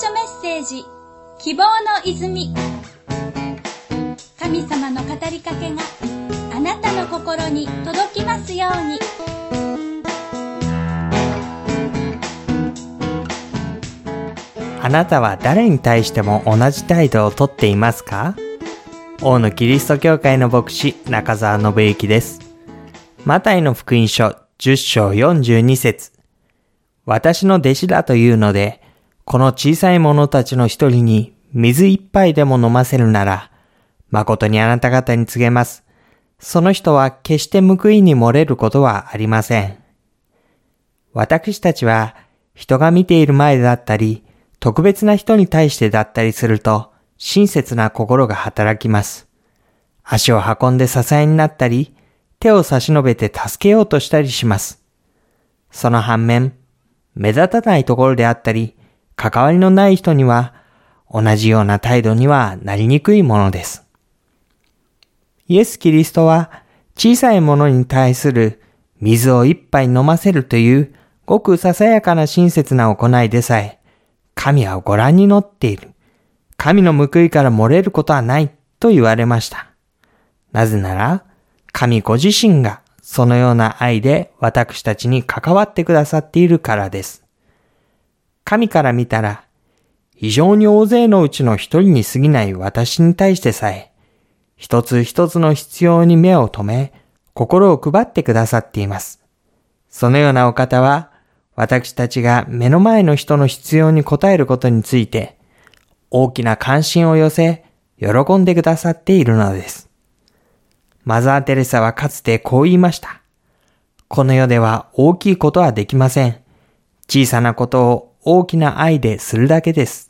書メッセージ。希望の泉。神様の語りかけがあなたの心に届きますように。あなたは誰に対しても同じ態度をとっていますか？大野キリスト教会の牧師中澤信之です。マタイの福音書10章42節。私の弟子だというので、この小さい者たちの一人に水一杯でも飲ませるなら、誠にあなた方に告げます。その人は決して報いに漏れることはありません。私たちは人が見ている前だったり、特別な人に対してだったりすると、親切な心が働きます。足を運んで支えになったり、手を差し伸べて助けようとしたりします。その反面、目立たないところであったり、関わりのない人には、同じような態度にはなりにくいものです。イエス・キリストは、小さいものに対する水を一杯飲ませるという、ごくささやかな親切な行いでさえ、神はご覧に乗っている。神の報いから漏れることはないと言われました。なぜなら、神ご自身がそのような愛で私たちに関わってくださっているからです。神から見たら、非常に大勢のうちの一人に過ぎない私に対してさえ、一つ一つの必要に目を留め、心を配ってくださっています。そのようなお方は、私たちが目の前の人の必要に応えることについて、大きな関心を寄せ、喜んでくださっているのです。マザー・テレサはかつてこう言いました。この世では大きいことはできません。小さなことを大きな愛でするだけです。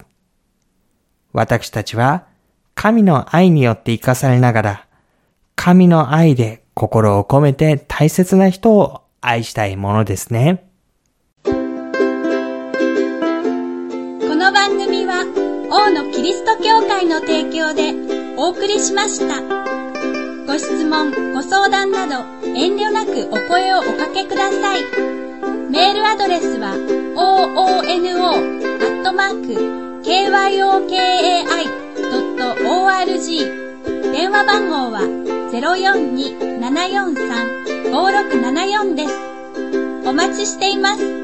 私たちは神の愛によって生かされながら、神の愛で心を込めて大切な人を愛したいものですね。この番組は王のキリスト教会の提供でお送りしました。ご質問、ご相談など遠慮なくお声をおかけください。メールアドレスは oono.kyokkai.org 電話番号は042-743-5674です。お待ちしています。